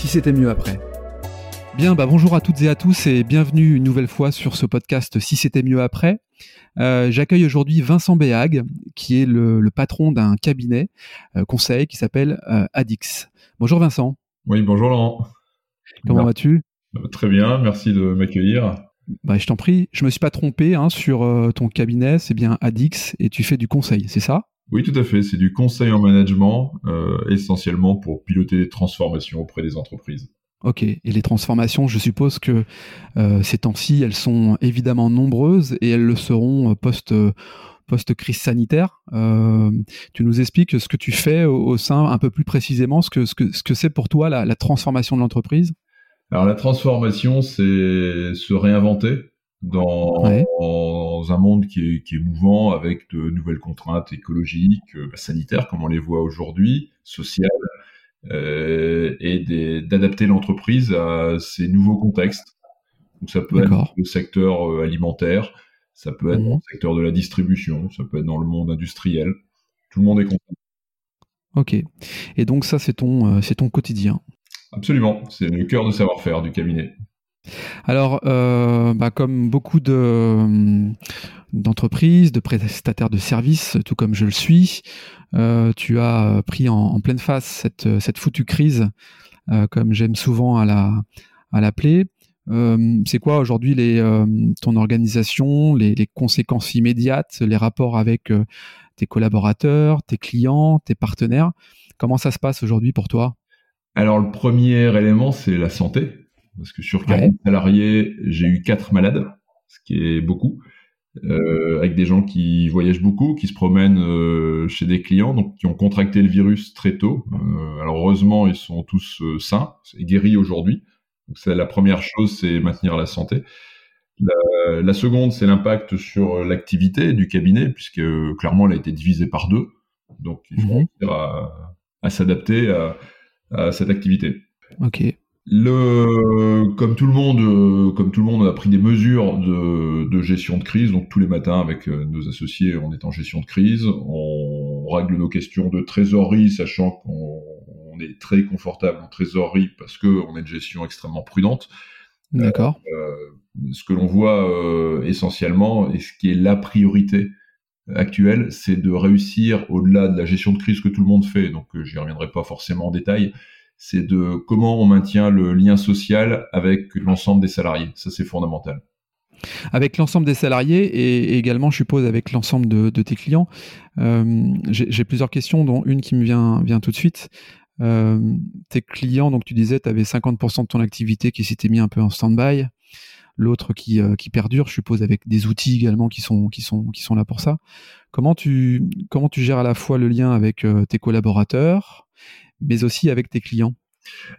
si c'était mieux après. Bien, bah bonjour à toutes et à tous et bienvenue une nouvelle fois sur ce podcast Si c'était mieux après. Euh, j'accueille aujourd'hui Vincent Béag, qui est le, patron d'un cabinet euh, conseil qui s'appelle euh, Adix. Bonjour Vincent. Oui, bonjour Laurent. Comment vas-tu? Très bien, merci de m'accueillir. Bah, je t'en prie, je me suis pas trompé hein, sur ton cabinet, c'est bien Adix et tu fais du conseil, c'est ça? Oui, tout à fait, c'est du conseil en management, essentiellement pour piloter des transformations auprès des entreprises. Ok, et les transformations, je suppose que euh, ces temps-ci, elles sont évidemment nombreuses et elles le seront euh, post, euh, post-crise sanitaire. tu nous expliques ce que tu fais au, sein, un peu plus précisément, ce que ce que ce que c'est pour toi la, transformation de l'entreprise? Alors la transformation, c'est se réinventer dans, un monde qui est, qui est, mouvant avec de nouvelles contraintes écologiques, sanitaires comme on les voit aujourd'hui, sociales euh, et d'adapter l'entreprise à ces nouveaux contextes. Donc ça peut être le secteur euh, alimentaire, ça peut être dans le mhm. secteur de la distribution, ça peut être dans le monde industriel. Tout le monde est content. Ok. Et donc ça, c'est ton, euh, c'est ton quotidien. Absolument. C'est le cœur de savoir-faire du cabinet. Alors, euh, bah, comme beaucoup de, d'entreprises, de prestataires de services, tout comme je le suis, euh, tu as pris en, pleine face cette, foutue crise, euh, comme j'aime souvent à la à l'appeler. c'est quoi aujourd'hui ton organisation, les, conséquences immédiates, les rapports avec tes collaborateurs, tes clients, tes partenaires? Comment ça se passe aujourd'hui pour toi? Alors le premier élément, c'est la santé parce que sur 40 salariés, j'ai eu 4 malades, ce qui est beaucoup, euh, avec des gens qui voyagent beaucoup, qui se promènent euh, chez des clients, donc qui ont contracté le virus très tôt. Euh, alors heureusement, ils sont tous sains et guéris aujourd'hui. Donc c'est la première chose, c'est maintenir la santé. La, seconde, c'est l'impact sur l'activité du cabinet, puisque clairement, elle a été divisée par deux. Donc il faut mmh. à, à s'adapter à, à cette activité. Ok. Le, comme tout le monde, euh, comme tout le monde, on a pris des mesures de, de gestion de crise. Donc tous les matins, avec euh, nos associés, on est en gestion de crise. On règle nos questions de trésorerie, sachant qu'on est très confortable en trésorerie parce que on a une gestion extrêmement prudente. D'accord. Euh, ce que l'on voit euh, essentiellement et ce qui est la priorité actuelle, c'est de réussir au-delà de la gestion de crise que tout le monde fait. Donc j'y reviendrai pas forcément en détail c'est de comment on maintient le lien social avec l'ensemble des salariés. Ça, c'est fondamental. Avec l'ensemble des salariés et également, je suppose, avec l'ensemble de, tes clients. Euh, j'ai plusieurs questions, dont une qui me vient, tout de suite. Euh, tes clients, donc tu disais, tu avais 50% de ton activité qui s'était mis un peu en stand-by, l'autre qui, euh, perdure, je suppose, avec des outils également qui sont, là pour ça. Comment tu gères à la fois le lien avec tes collaborateurs, mais aussi avec tes clients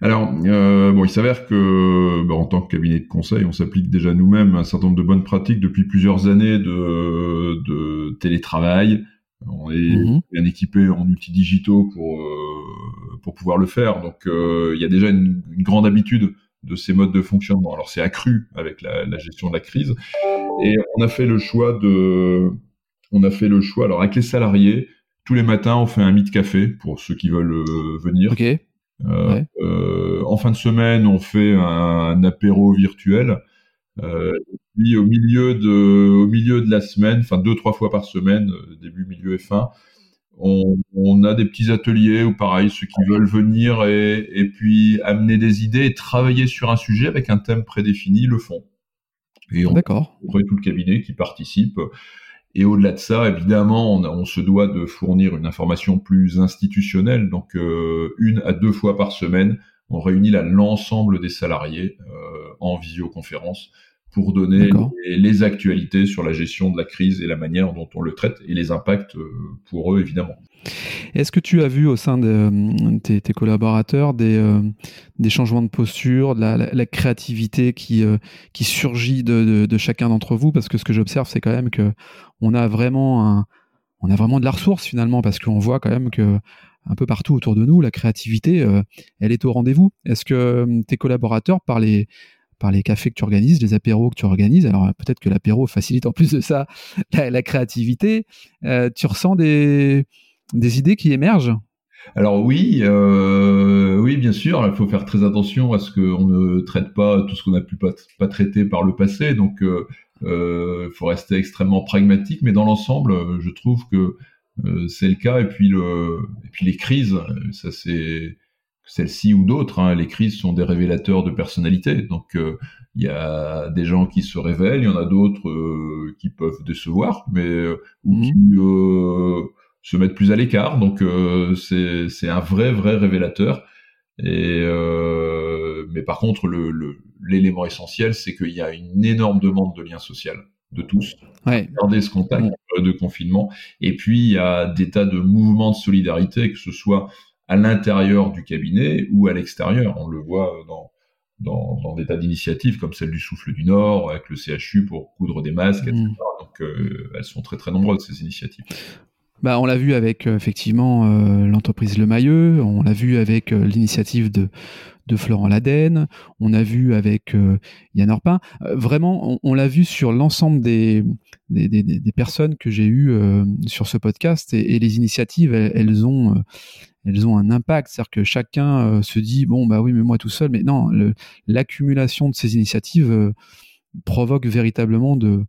alors, euh, bon, il s'avère que, bah, en tant que cabinet de conseil, on s'applique déjà nous-mêmes un certain nombre de bonnes pratiques depuis plusieurs années de, de télétravail. On est mhm. bien équipé en outils digitaux pour euh, pour pouvoir le faire. Donc, euh, il y a déjà une, une, grande habitude de ces modes de fonctionnement. Alors, c'est accru avec la, la, gestion de la crise, et on a fait le choix de, on a fait le choix. Alors, avec les salariés, tous les matins, on fait un meet café pour ceux qui veulent euh, venir. Euh, euh, en fin de semaine, on fait un, apéro virtuel. puis au milieu de, au milieu de la semaine, enfin deux trois fois par semaine, début, milieu et fin, on, a des petits ateliers où pareil, ceux qui veulent venir et, et, puis amener des idées et travailler sur un sujet avec un thème prédéfini le font. Et on, D'accord. tout le cabinet qui participe. Et au-delà de ça, évidemment, on, se doit de fournir une information plus institutionnelle. Donc, euh, une à deux fois par semaine, on réunit l'ensemble des salariés euh, en visioconférence pour donner les, actualités sur la gestion de la crise et la manière dont on le traite et les impacts pour eux évidemment. Est-ce que tu as vu au sein de tes, collaborateurs des, des changements de posture, de la, créativité qui, qui surgit de, de chacun d'entre vous? Parce que ce que j'observe, c'est quand même que on a vraiment un, on a vraiment de la ressource finalement parce qu'on voit quand même que un peu partout autour de nous, la créativité, euh, elle est au rendez-vous. Est-ce que euh, tes collaborateurs, par les, par les cafés que tu organises, les apéros que tu organises, alors peut-être que l'apéro facilite en plus de ça la, créativité, euh, tu ressens des, des idées qui émergent? Alors oui, oui, bien sûr, il faut faire très attention à ce qu'on ne traite pas tout ce qu'on n'a pu pas, pas, traiter par le passé. Donc, il faut rester extrêmement pragmatique. Mais dans l'ensemble, je trouve que euh, c'est le cas. Et puis, et puis les crises, ça c'est celle-ci ou d'autres, hein, les crises sont des révélateurs de personnalité. Donc euh, il y a des gens qui se révèlent, il y en a d'autres euh, qui peuvent décevoir, mais ou mmh. qui se mettent plus à l'écart. Donc c'est un vrai vrai révélateur. Et mais par contre, l'élément le, essentiel, c'est qu'il y a une énorme demande de lien social de tous. Ouais. Garder ce contact de confinement. Et puis, il y a des tas de mouvements de solidarité, que ce soit à l'intérieur du cabinet ou à l'extérieur. On le voit dans, dans, des tas d'initiatives comme celle du Souffle du Nord, avec le CHU pour coudre des masques, etc. Mm. Donc, euh, elles sont très très nombreuses, ces initiatives. Bah, on l'a vu avec euh, effectivement euh, l'entreprise Le Mailleux, on l'a vu avec l'initiative de, de Florent Laden, on a vu avec euh, Yann Orpin. Euh, vraiment, on, l'a vu sur l'ensemble des, personnes que j'ai eues euh, sur ce podcast et, les initiatives, elles, ont un impact. C'est-à-dire que chacun se dit bon bah oui mais moi tout seul, mais non, l'accumulation de ces initiatives provoque véritablement de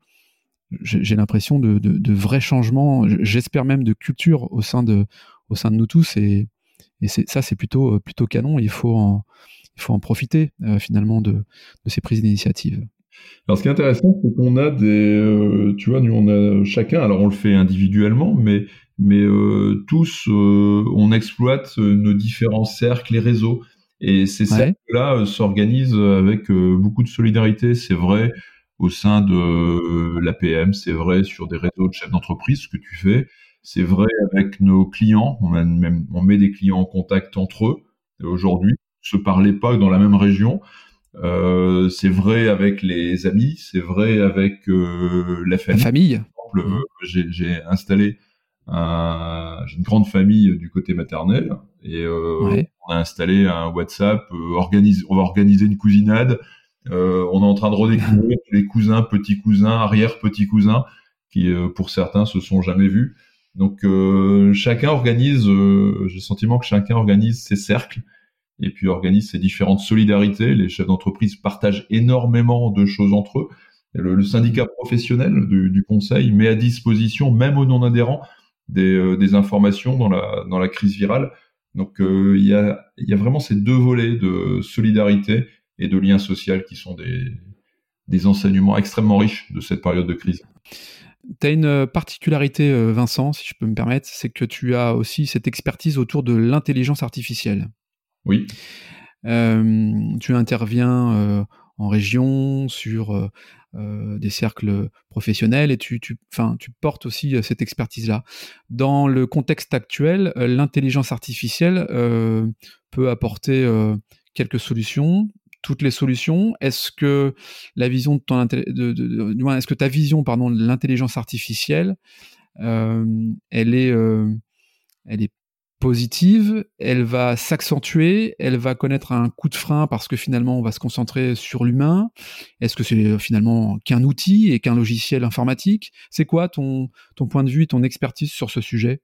j'ai l'impression de, de, vrais changements. J'espère même de culture au sein de au sein de nous tous et et ça, c'est plutôt, plutôt canon. Il faut en, il faut en profiter euh, finalement de, ces prises d'initiative. Alors, ce qui est intéressant, c'est qu'on a des, euh, tu vois, nous on a chacun. Alors, on le fait individuellement, mais mais euh, tous, on exploite nos différents cercles et réseaux. Et ces cercles-là s'organisent avec beaucoup de solidarité. C'est vrai au sein de l'APM, c'est vrai sur des réseaux de chefs d'entreprise, ce que tu fais. C'est vrai avec nos clients. On, a même, on met des clients en contact entre eux. Aujourd'hui, se parlaient pas dans la même région. Euh, c'est vrai avec les amis, c'est vrai avec euh, la famille. La famille. Euh, j'ai installé un, une grande famille du côté maternel et euh, on a installé un WhatsApp. Euh, organise, on va organiser une cousinade. on est en train de redécouvrir les cousins, petits cousins, arrière petits cousins qui, pour certains, se sont jamais vus. Donc euh, chacun organise, euh, j'ai le sentiment que chacun organise ses cercles et puis organise ses différentes solidarités. Les chefs d'entreprise partagent énormément de choses entre eux. Le, syndicat professionnel du, conseil met à disposition, même aux non-adhérents, des, euh, des, informations dans la, dans la crise virale. Donc il y, a, y a vraiment ces deux volets de solidarité et de lien social qui sont des, des enseignements extrêmement riches de cette période de crise. Tu as une euh, particularité, euh, Vincent, si je peux me permettre, c'est que tu as aussi cette expertise autour de l'intelligence artificielle. Oui. Euh, tu interviens en région sur des cercles professionnels et tu, tu, tu portes aussi cette expertise-là. Dans le contexte actuel, l'intelligence artificielle peut apporter quelques solutions, toutes les solutions. Est-ce que la vision de ton de, est-ce que ta vision pardon de l'intelligence artificielle euh, elle est euh, elle est positive, elle va s'accentuer, elle va connaître un coup de frein parce que finalement on va se concentrer sur l'humain? Est-ce que c'est finalement qu'un outil et qu'un logiciel informatique? C'est quoi ton, ton point de vue ton expertise sur ce sujet?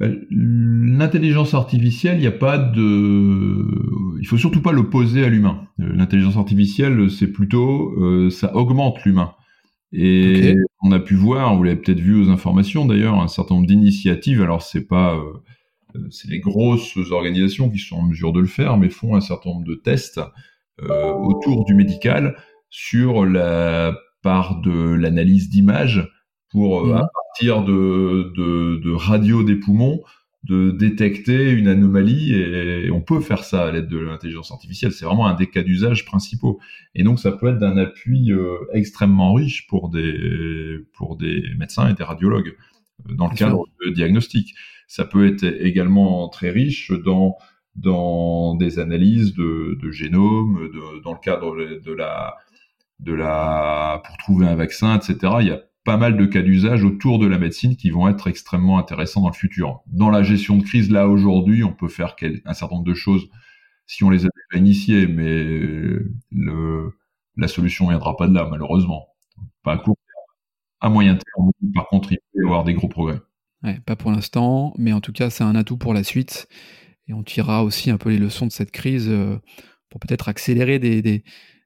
L'intelligence artificielle, il n'y a pas de, il faut surtout pas l'opposer à l'humain. Euh, l'intelligence artificielle, c'est plutôt, euh, ça augmente l'humain. Et on a pu voir, vous l'avez peut-être vu aux informations d'ailleurs, un certain nombre d'initiatives. Alors c'est pas, euh, c'est les grosses organisations qui sont en mesure de le faire, mais font un certain nombre de tests autour du médical sur la part de l'analyse d'images pour, à mmh. partir de, de, de radio des poumons, de détecter une anomalie et on peut faire ça à l'aide de l'intelligence artificielle. C'est vraiment un des cas d'usage principaux. Et donc ça peut être d'un appui euh, extrêmement riche pour des pour des médecins et des radiologues euh, dans le cadre de diagnostic. Ça peut être également très riche dans dans des analyses de, de génome, de, dans le cadre de la de la pour trouver un vaccin, etc. Il y a pas mal de cas d'usage autour de la médecine qui vont être extrêmement intéressants dans le futur. Dans la gestion de crise, là aujourd'hui, on peut faire un certain nombre de choses si on les a déjà initiées, mais le, la solution viendra pas de là, malheureusement. Pas à court terme. À moyen terme, par contre, il peut y avoir des gros progrès. Pas pour l'instant, mais en tout cas, c'est un atout pour la suite. Et on tirera aussi un peu les leçons de cette crise euh, pour peut-être accélérer des, des,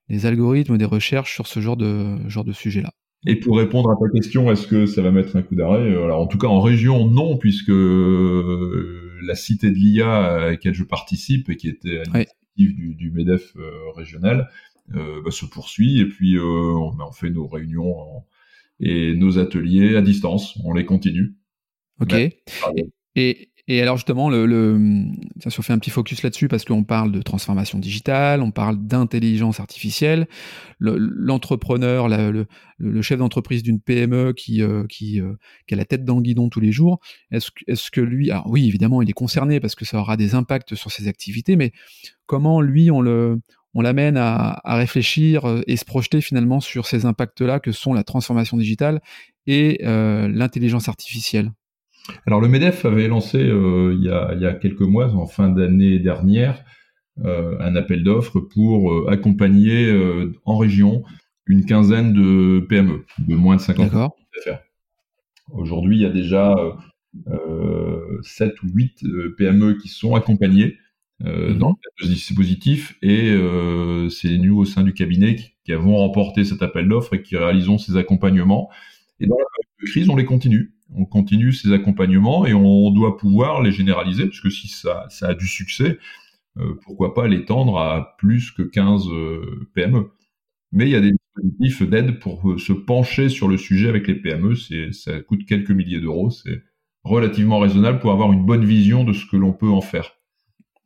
des algorithmes, des recherches sur ce genre de sujet-là. Et pour répondre à ta question, est-ce que ça va mettre un coup d'arrêt euh, Alors en tout cas en région, non, puisque euh, la cité de l'IA à laquelle je participe et qui était à l'initiative du, Medef euh, régional bah, se poursuit. Et puis on, on, fait nos réunions et nos ateliers à distance. On les continue. Ok. et, et alors justement, le, le, si on fait un petit focus là-dessus, parce qu'on parle de transformation digitale, on parle d'intelligence artificielle, l'entrepreneur, le, le, chef d'entreprise d'une PME qui, euh, qui, euh, qui, a la tête dans le guidon tous les jours, est-ce est que lui, alors oui, évidemment, il est concerné parce que ça aura des impacts sur ses activités, mais comment lui, on le on l'amène à, à, réfléchir euh, et se projeter finalement sur ces impacts-là que sont la transformation digitale et l'intelligence artificielle? Alors le MEDEF avait lancé euh, il, y a, quelques mois, en fin d'année dernière, euh, un appel d'offres pour euh, accompagner en région une quinzaine de PME de moins de 50 d'affaires. Aujourd'hui, il y a déjà 7 ou 8 PME qui sont accompagnées mhm. dans le dispositif et c'est nous au sein du cabinet qui, qui avons remporté cet appel d'offres et qui réalisons ces accompagnements. Et dans la crise, on les continue on continue ces accompagnements et on doit pouvoir les généraliser, puisque si ça, a du succès, euh, pourquoi pas l'étendre à plus que 15 euh, PME. Mais il y a des dispositifs d'aide pour euh, se pencher sur le sujet avec les PME, ça coûte quelques milliers d'euros, c'est relativement raisonnable pour avoir une bonne vision de ce que l'on peut en faire.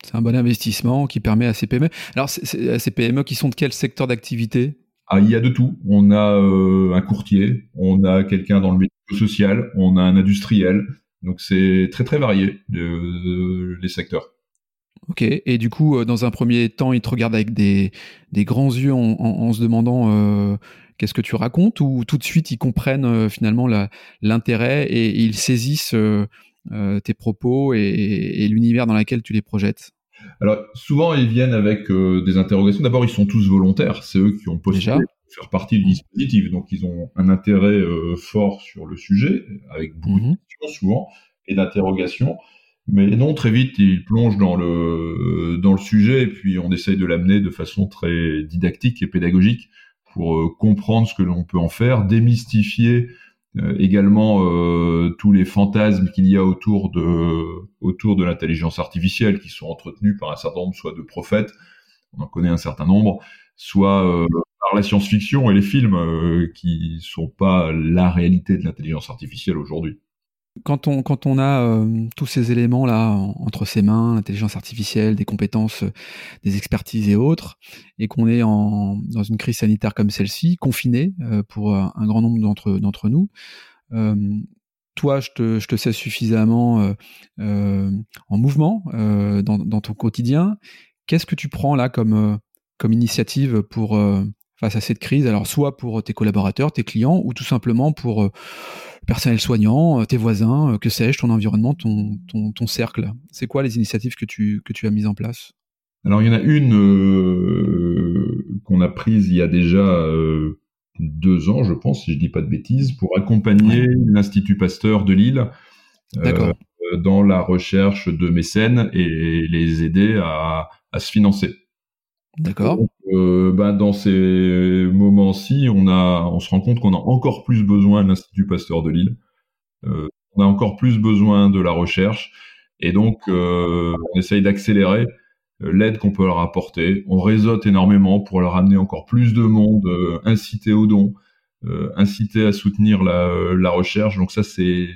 C'est un bon investissement qui permet à ces PME. Alors, c'est, ces PME qui sont de quel secteur d'activité? Ah, il y a de tout. On a un courtier, on a quelqu'un dans le social, on a un industriel. Donc c'est très très varié les secteurs. Ok, et du coup, euh, dans un premier temps, ils te regardent avec des, grands yeux en, se demandant euh, qu'est-ce que tu racontes, ou tout de suite ils comprennent euh, finalement l'intérêt et, ils saisissent tes propos et, l'univers dans lequel tu les projettes? Alors souvent, ils viennent avec des interrogations. D'abord, ils sont tous volontaires, c'est eux qui ont postulé faire partie du dispositif. Donc, ils ont un intérêt euh, fort sur le sujet, avec beaucoup de mhm. questions souvent, et d'interrogations. Mais non, très vite, ils plongent dans le, dans le sujet, et puis on essaye de l'amener de façon très didactique et pédagogique pour euh, comprendre ce que l'on peut en faire, démystifier euh, également tous les fantasmes qu'il y a autour de, autour de l'intelligence artificielle, qui sont entretenus par un certain nombre soit de prophètes, on en connaît un certain nombre, soit par la science-fiction et les films euh, qui sont pas la réalité de l'intelligence artificielle aujourd'hui. Quand on, quand on a euh, tous ces éléments là entre ses mains, l'intelligence artificielle, des compétences, euh, des expertises et autres, et qu'on est en, dans une crise sanitaire comme celle-ci, confiné pour un grand nombre d'entre, d'entre nous, toi, je te, je te, sais suffisamment en mouvement dans, dans, ton quotidien. Qu'est-ce que tu prends là comme, comme initiative pour face à cette crise Alors soit pour tes collaborateurs, tes clients, ou tout simplement pour euh, le personnel soignant, euh, tes voisins, euh, que sais-je, ton environnement, ton, ton, ton cercle. C'est quoi les initiatives que tu, que tu as mises en place? Alors il y en a une qu'on a prise il y a déjà deux ans, je pense, si je dis pas de bêtises, pour accompagner l'Institut Pasteur de Lille dans la recherche de mécènes et les aider à, à se financer. D'accord. Euh, bah, dans ces moments-ci, on se rend compte qu'on a encore plus besoin de l'Institut Pasteur de Lille. Euh, on a encore plus besoin de la recherche, et donc euh, on essaye d'accélérer l'aide qu'on peut leur apporter. On réseaute énormément pour leur amener encore plus de monde, inciter aux dons, inciter à soutenir la, la recherche. Donc ça, c'est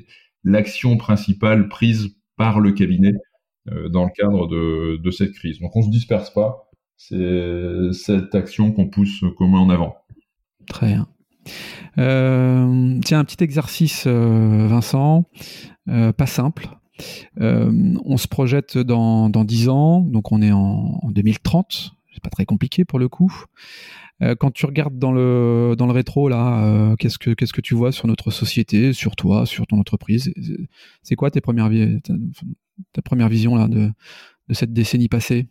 l'action principale prise par le cabinet dans le cadre de, de cette crise. Donc on se disperse pas, c'est cette action qu'on pousse comme en avant. Très bien. Euh, tiens, un petit exercice, euh, Vincent, euh, pas simple. on se projette dans, dans 10 ans, donc on est en, en 2030. C'est pas très compliqué pour le coup. quand tu regardes dans le, dans le rétro, là, qu'est-ce, que, qu'est-ce que tu vois sur notre société, sur toi, sur ton entreprise? C'est quoi tes premières, ta, première vision là, de, de cette décennie passée?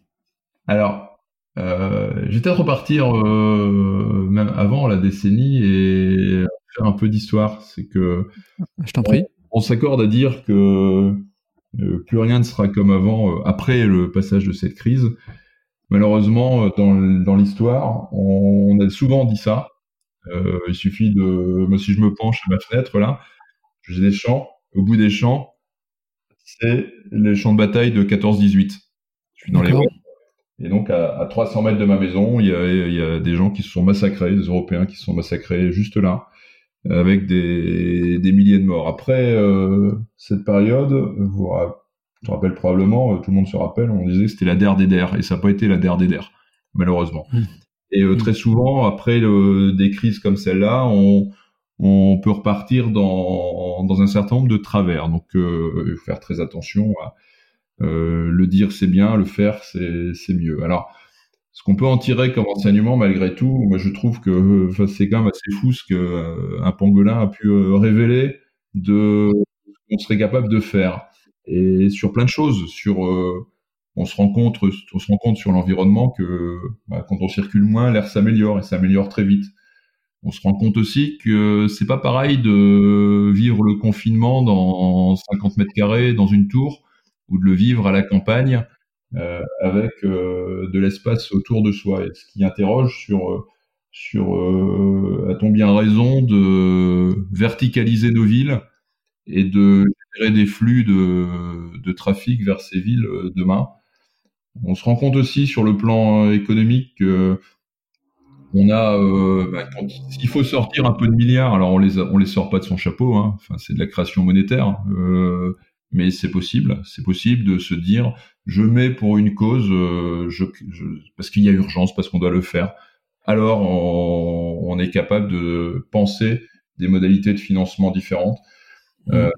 Alors, euh, vais peut-être repartir euh, même avant la décennie et faire un peu d'histoire. C'est que je t'en prie. On, s'accorde à dire que euh, plus rien ne sera comme avant euh, après le passage de cette crise. Malheureusement, dans, dans l'histoire, on, a souvent dit ça. il suffit de, moi si je me penche à ma fenêtre là, j'ai des champs. Au bout des champs, c'est les champs de bataille de 14-18. Je suis dans les et donc, à, à, 300 mètres de ma maison, il y, a, il y, a, des gens qui se sont massacrés, des Européens qui se sont massacrés juste là, avec des, des milliers de morts. Après euh, cette période, vous je me rappelle probablement, euh, tout le monde se rappelle, on disait que c'était la der des der, et ça n'a pas été la der des der, malheureusement. Mmh. Et euh, très souvent, après le, des crises comme celle-là, on, on peut repartir dans, dans un certain nombre de travers. Donc, euh, il faut faire très attention à le dire c'est bien, le faire c'est mieux. Alors, ce qu'on peut en tirer comme enseignement malgré tout, moi je trouve que c'est quand même assez fou ce que euh, un pangolin a pu euh, révéler de ce qu'on serait capable de faire et sur plein de choses, sur on se rend compte, on se rend compte sur l'environnement que bah, quand on circule moins, l'air s'améliore et s'améliore très vite. On se rend compte aussi que c'est pas pareil de vivre le confinement dans 50 mètres carrés dans une tour ou de le vivre à la campagne euh, avec euh, de l'espace autour de soi. Et ce qui interroge sur euh, sur a-t-on bien raison de verticaliser nos villes et de générer des flux de, de trafic vers ces villes demain? On se rend compte aussi sur le plan économique que on a, euh, bah, faut sortir un peu de milliards. Alors on les on les sort pas de son chapeau. Hein. Enfin, c'est de la création monétaire. Euh, mais c'est possible, c'est possible de se dire je mets pour une cause, euh, je, parce qu'il y a urgence, parce qu'on doit le faire. Alors on, on, est capable de penser des modalités de financement différentes. Mmh. Euh,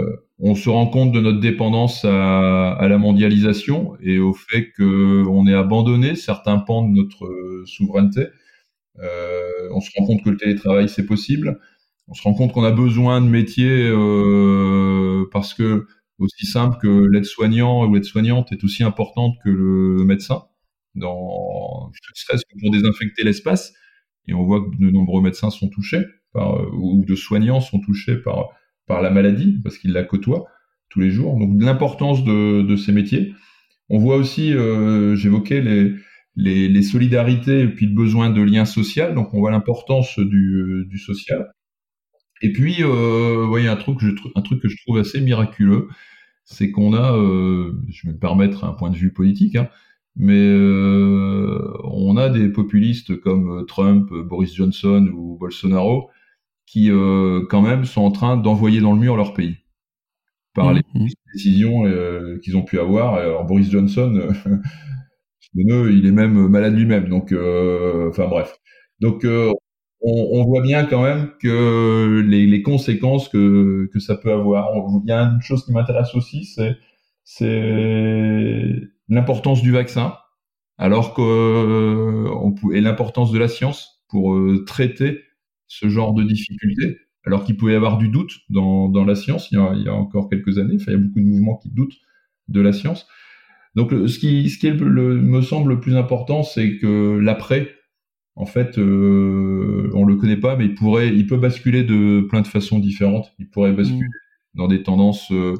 euh, on se rend compte de notre dépendance à, à la mondialisation et au fait qu'on ait abandonné certains pans de notre souveraineté. Euh, on se rend compte que le télétravail c'est possible. On se rend compte qu'on a besoin de métiers euh, parce que aussi simple que l'aide-soignant ou l'aide-soignante est aussi importante que le médecin, dans, serait-ce que pour désinfecter l'espace. Et on voit que de nombreux médecins sont touchés par, ou de soignants sont touchés par, par la maladie parce qu'ils la côtoient tous les jours. Donc l'importance de, ces métiers. On voit aussi, euh, j'évoquais les, les, solidarités et puis le besoin de liens sociaux. Donc on voit l'importance du, du social. Et puis, euh, voyez, un truc, je, un truc que je trouve assez miraculeux, c'est qu'on a, euh, je vais me permettre un point de vue politique, hein, mais euh, on a des populistes comme Trump, Boris Johnson ou Bolsonaro qui euh, quand même sont en train d'envoyer dans le mur leur pays par les mmh, mmh. décisions euh, qu'ils ont pu avoir. Alors Boris Johnson, il est même malade lui-même, donc enfin bref. Donc on, voit bien quand même que les, conséquences que, que, ça peut avoir. Il y a une chose qui m'intéresse aussi, c'est l'importance du vaccin, alors que on, et l'importance de la science pour euh, traiter ce genre de difficultés, alors qu'il pouvait y avoir du doute dans, dans la science il y, a, encore quelques années. Il y a beaucoup de mouvements qui doutent de la science. Donc, ce qui, ce qui me semble le plus important, c'est que l'après en fait, euh, on le connaît pas, mais il pourrait, il peut basculer de plein de façons différentes. Il pourrait basculer mm. dans des tendances euh,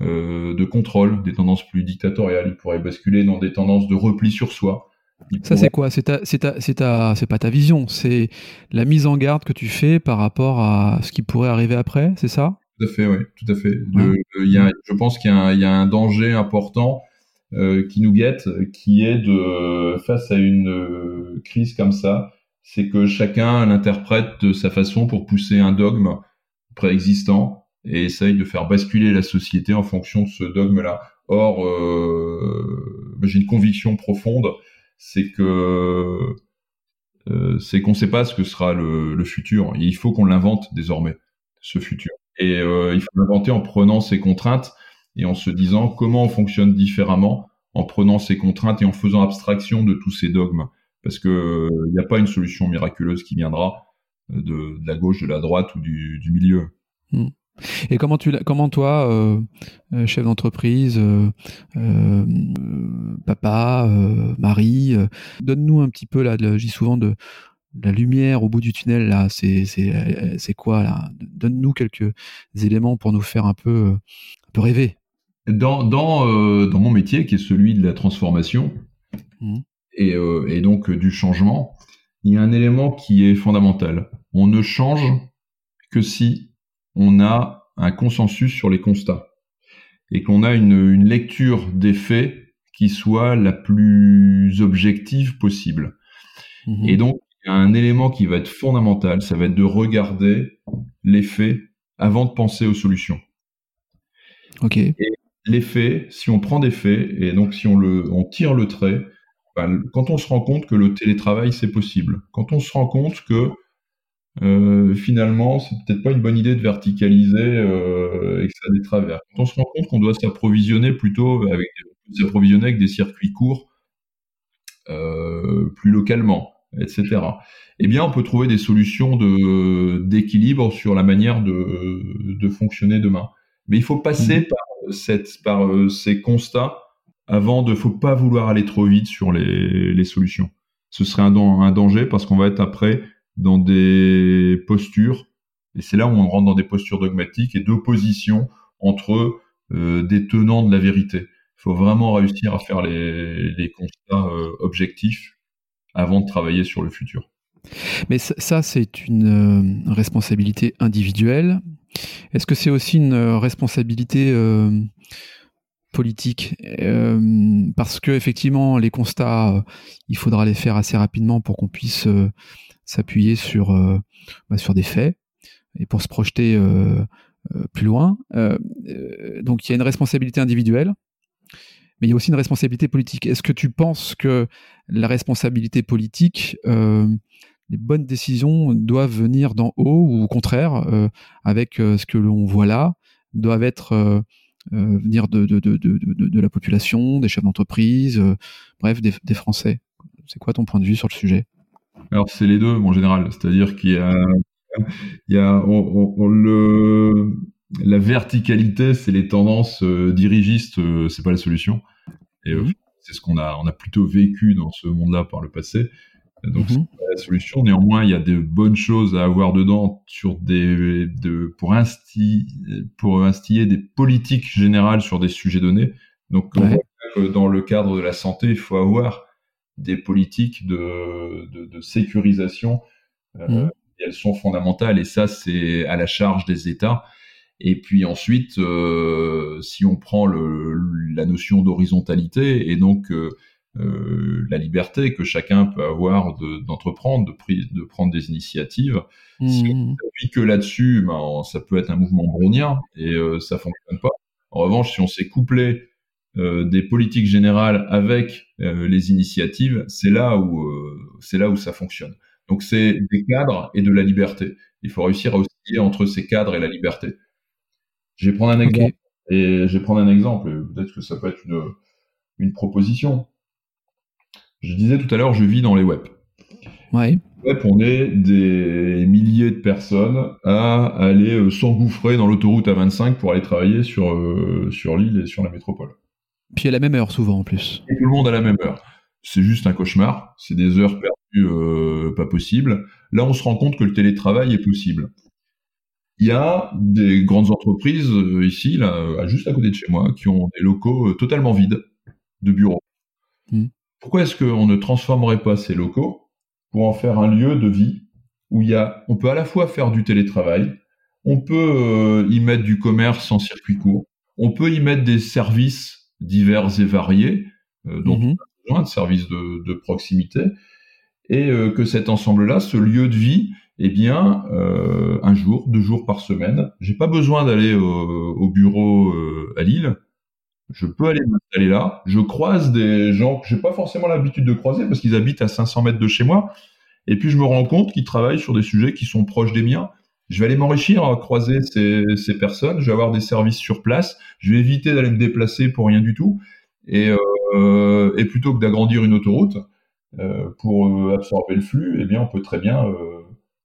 euh, de contrôle, des tendances plus dictatoriales. Il pourrait basculer dans des tendances de repli sur soi. Ça c'est quoi? C'est ta, c'est ta, c'est ta, c'est pas ta vision. C'est la mise en garde que tu fais par rapport à ce qui pourrait arriver après. C'est ça? Tout à fait, oui, tout à fait. y a, je pense qu'il y a, y a un danger important euh, qui nous guette, qui est de face à une euh, crise comme ça, c'est que chacun l'interprète de sa façon pour pousser un dogme préexistant et essaye de faire basculer la société en fonction de ce dogme-là. Or, j'ai une conviction profonde, c'est que c'est qu'on ne sait pas ce que sera le, futur. il faut qu'on l'invente désormais, ce futur. Et il faut l'inventer en prenant ses contraintes et en se disant comment on fonctionne différemment en prenant ces contraintes et en faisant abstraction de tous ces dogmes. Parce que il n'y a pas une solution miraculeuse qui viendra de, la gauche, de la droite ou du, milieu. Hmm. Et comment tu comment toi, euh, euh, chef d'entreprise, euh, papa, Marie, donne-nous un petit peu là, je dis souvent de, la lumière au bout du tunnel là, c'est c'est quoi là? Donne-nous quelques éléments pour nous faire un peu un peu rêver. Dans, dans, euh, dans, mon métier, qui est celui de la transformation mmh. Et, euh, et, donc du changement, il y a un élément qui est fondamental. On ne change que si on a un consensus sur les constats et qu'on a une, une lecture des faits qui soit la plus objective possible. Mmh. Et donc, il y a un élément qui va être fondamental, ça va être de regarder les faits avant de penser aux solutions. Ok les faits, si on prend des faits et donc si on, le, on tire le trait, quand on se rend compte que le télétravail c'est possible, quand on se rend compte que euh, finalement c'est peut-être pas une bonne idée de verticaliser euh, et que ça a des travers, quand on se rend compte qu'on doit s'approvisionner plutôt avec s'approvisionner avec des circuits courts euh, plus localement, etc. Eh bien, on peut trouver des solutions de d'équilibre sur la manière de, de fonctionner demain. Mais il faut passer mmh. par cette, par ces constats avant de faut pas vouloir aller trop vite sur les, solutions. Ce serait un, danger parce qu'on va être après dans des postures et c'est là où on rentre dans des postures dogmatiques et d'opposition entre euh, des tenants de la vérité. Il faut vraiment réussir à faire les, constats euh, objectifs avant de travailler sur le futur. Mais ça, c'est une responsabilité individuelle est-ce que c'est aussi une euh, responsabilité euh, politique euh, Parce que effectivement, les constats, il faudra les faire assez rapidement pour qu'on puisse s'appuyer sur bah, sur des faits et pour se projeter plus loin. donc il y a une responsabilité individuelle, mais il y a aussi une responsabilité politique. Est-ce que tu penses que la responsabilité politique les bonnes décisions doivent venir d'en haut ou au contraire, euh, avec euh, ce que l'on voit là, doivent être euh, venir de, de, de, de, la population, des chefs d'entreprise, bref, des, des Français. C'est quoi ton point de vue sur le sujet? Alors c'est les deux en général, c'est-à-dire qu'il y a, il y a on, le, la verticalité, c'est les tendances dirigistes, c'est pas la solution. Et mmh c'est ce qu'on a, on a plutôt vécu dans ce monde-là par le passé. Donc, mhm. c'est la solution. Néanmoins, il y a de bonnes choses à avoir dedans sur des, de, pour, instiller, pour instiller des politiques générales sur des sujets donnés. Donc, dans le cadre de la santé, il faut avoir des politiques de, de, de sécurisation. Euh, mhm. Elles sont fondamentales et ça, c'est à la charge des États. Et puis ensuite, euh, si on prend le, la notion d'horizontalité et donc euh, euh, la liberté que chacun peut avoir d'entreprendre, de, de, prendre des initiatives. Si on mmh. s'appuie que là-dessus, ben, ça peut être un mouvement brownien et euh, ça fonctionne pas. En revanche, si on s'est couplé euh, des politiques générales avec euh, les initiatives, c'est là où c'est là où ça fonctionne. Donc c'est des cadres et de la liberté. Il faut réussir à osciller entre ces cadres et la liberté. Je vais prendre un exemple. Et je vais prendre un exemple. Peut-être que ça peut être une, une proposition. Je disais tout à l'heure, je vis dans les web. Ouais. Web, on est des milliers de personnes à aller euh, s'engouffrer dans l'autoroute à 25 pour aller travailler sur, euh, sur l'île et sur la métropole. Puis à la même heure souvent en plus. Et tout le monde à la même heure. C'est juste un cauchemar. C'est des heures perdues euh, pas possibles. Là, on se rend compte que le télétravail est possible. Il y a des grandes entreprises ici, là, juste à côté de chez moi, qui ont des locaux totalement vides de bureaux. Hmm. Pourquoi est-ce qu'on ne transformerait pas ces locaux pour en faire un lieu de vie où il y a, on peut à la fois faire du télétravail, on peut euh, y mettre du commerce en circuit court, on peut y mettre des services divers et variés, euh, dont mhm. on a besoin de services de, proximité, et euh, que cet ensemble-là, ce lieu de vie, eh bien, euh, un jour, deux jours par semaine, j'ai pas besoin d'aller au, bureau à Lille. Je peux aller m'installer là. Je croise des gens que j'ai pas forcément l'habitude de croiser parce qu'ils habitent à 500 mètres de chez moi. Et puis je me rends compte qu'ils travaillent sur des sujets qui sont proches des miens. Je vais aller m'enrichir à croiser ces, personnes. Je vais avoir des services sur place. Je vais éviter d'aller me déplacer pour rien du tout. Et, euh, plutôt que d'agrandir une autoroute euh, pour euh, absorber le flux, eh bien, on peut très bien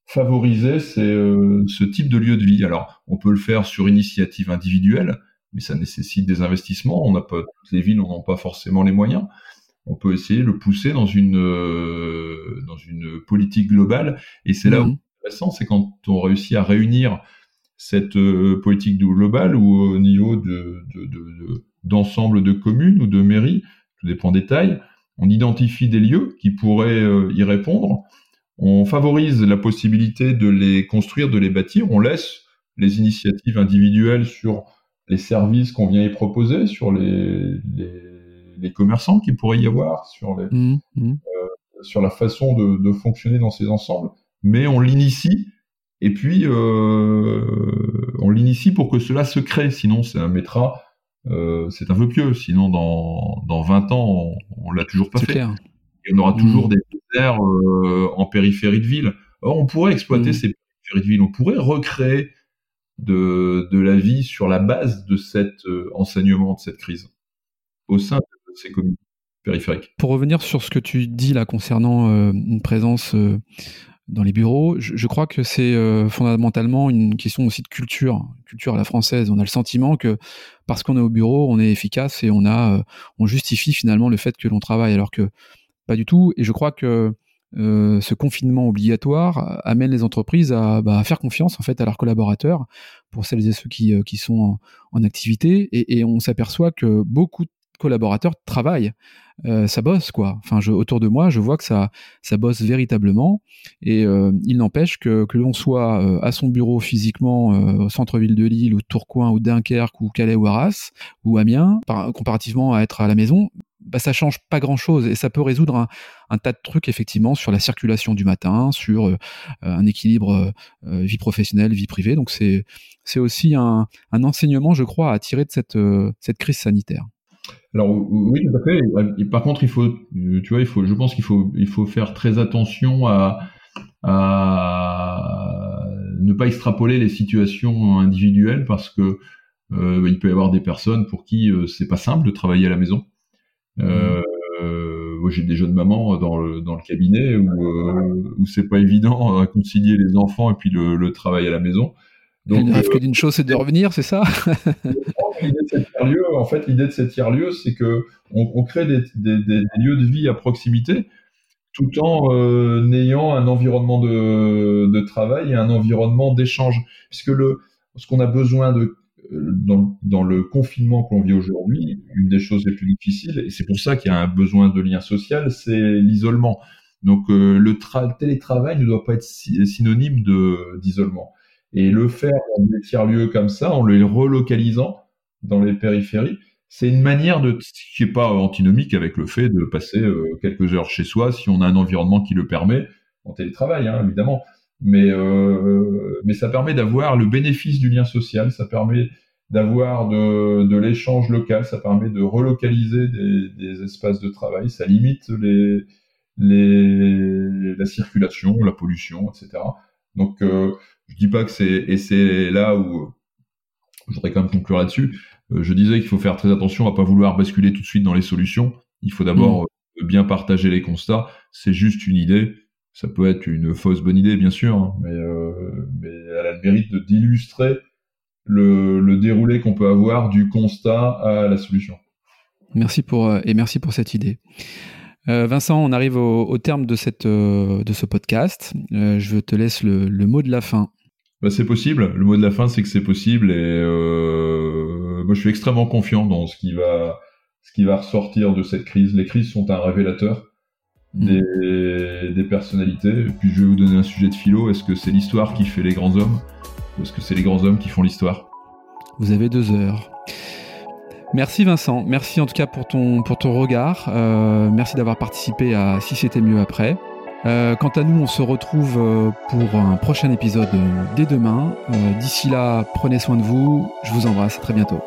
favoriser ce type de lieu de vie. Alors, on peut le faire sur initiative individuelle, mais ça nécessite des investissements. On n'a pas toutes les villes n'ont pas forcément les moyens. On peut essayer de le pousser dans une dans une politique globale, et c'est là où mmh. c'est intéressant, c'est quand on réussit à réunir cette politique globale ou au niveau de, de, de d'ensemble de communes ou de mairies, tout dépend des tailles. On identifie des lieux qui pourraient euh, y répondre. On favorise la possibilité de les construire, de les bâtir. On laisse les initiatives individuelles sur les services qu'on vient y proposer, sur les, les, commerçants qui pourrait y avoir, sur, les, mmh, mmh. Euh, sur la façon de, de, fonctionner dans ces ensembles. Mais on l'initie et puis euh, on l'initie pour que cela se crée. Sinon, ça mettra euh, c'est un peu pieux. Sinon, dans, dans 20 ans, on, l'a toujours pas fait. Clair. Et on aura toujours mmh. des déserts euh, en périphérie de ville. Or, on pourrait exploiter ces périphéries de ville. On pourrait recréer de, de la vie sur la base de cet euh, enseignement, de cette crise, au sein de ces communes périphériques. Pour revenir sur ce que tu dis là concernant une présence dans les bureaux. Je, crois que c'est euh, fondamentalement une question aussi de culture, culture à la française. On a le sentiment que parce qu'on est au bureau, on est efficace et on a, euh, on justifie finalement le fait que l'on travaille, alors que pas du tout. Et je crois que euh, ce confinement obligatoire amène les entreprises à, bah, à, faire confiance en fait à leurs collaborateurs pour celles et ceux qui, qui sont en, activité et, et on s'aperçoit que beaucoup de collaborateurs travaillent euh, ça bosse quoi. Enfin, je, autour de moi, je vois que ça, ça bosse véritablement. Et euh, il n'empêche que, que l'on soit euh, à son bureau physiquement au centre-ville de Lille, ou Tourcoing, ou Dunkerque, ou Calais, ou Arras, ou Amiens, comparativement à être à la maison, bah, ça change pas grand-chose et ça peut résoudre un, tas de trucs effectivement sur la circulation du matin, sur un équilibre vie professionnelle, vie privée. Donc c'est c'est aussi un, enseignement, je crois, à tirer de cette cette crise sanitaire. Alors oui, par contre, il faut, tu vois, il faut, je pense qu'il faut, il faut faire très attention à, à ne pas extrapoler les situations individuelles parce que euh, il peut y avoir des personnes pour qui euh, c'est pas simple de travailler à la maison. Euh, mmh. moi, j'ai des jeunes mamans dans le, dans le cabinet où, euh, où c'est pas évident à concilier les enfants et puis le, le travail à la maison. Donc, rêve que d'une chose, c'est de revenir, c'est ça? En fait, l'idée de ces tiers-lieux, c'est que on, crée des, lieux de vie à proximité, tout en euh, ayant un environnement de, travail et un environnement d'échange. Puisque le, ce qu'on a besoin de dans, le confinement qu'on vit aujourd'hui, une des choses les plus difficiles, et c'est pour ça qu'il y a un besoin de lien social, c'est l'isolement. Donc euh, le télétravail ne doit pas être synonyme d'isolement. Et le faire dans des tiers-lieux comme ça, en les relocalisant, dans les périphéries, c'est une manière de, qui n'est pas antinomique avec le fait de passer euh, quelques heures chez soi si on a un environnement qui le permet, en télétravail hein, évidemment, mais, euh, mais ça permet d'avoir le bénéfice du lien social, ça permet d'avoir de, de l'échange local, ça permet de relocaliser des, des, espaces de travail, ça limite les, les, la circulation, la pollution, etc. Donc euh, je dis pas que c'est et c'est là où je voudrais quand même conclure là-dessus. Euh, je disais qu'il faut faire très attention à pas vouloir basculer tout de suite dans les solutions. Il faut d'abord mm. euh, bien partager les constats. C'est juste une idée. Ça peut être une fausse bonne idée, bien sûr, hein, mais, euh, mais elle a le mérite d'illustrer le, le déroulé qu'on peut avoir du constat à la solution. Merci pour et merci pour cette idée. Vincent, on arrive au, terme de, cette, de ce podcast. je te laisse le, le, mot de la fin. Bah, c'est possible. Le mot de la fin, c'est que c'est possible et euh, moi je suis extrêmement confiant dans ce qui va ce qui va ressortir de cette crise. Les crises sont un révélateur. Des, des personnalités. Et puis je vais vous donner un sujet de philo. Est-ce que c'est l'histoire qui fait les grands hommes ou est-ce que c'est les grands hommes qui font l'histoire? Vous avez deux heures. Merci Vincent, merci en tout cas pour ton, pour ton regard. Euh, merci d'avoir participé à Si c'était mieux après. quant à nous, on se retrouve pour un prochain épisode dès demain. D'ici là, prenez soin de vous. Je vous embrasse. À très bientôt.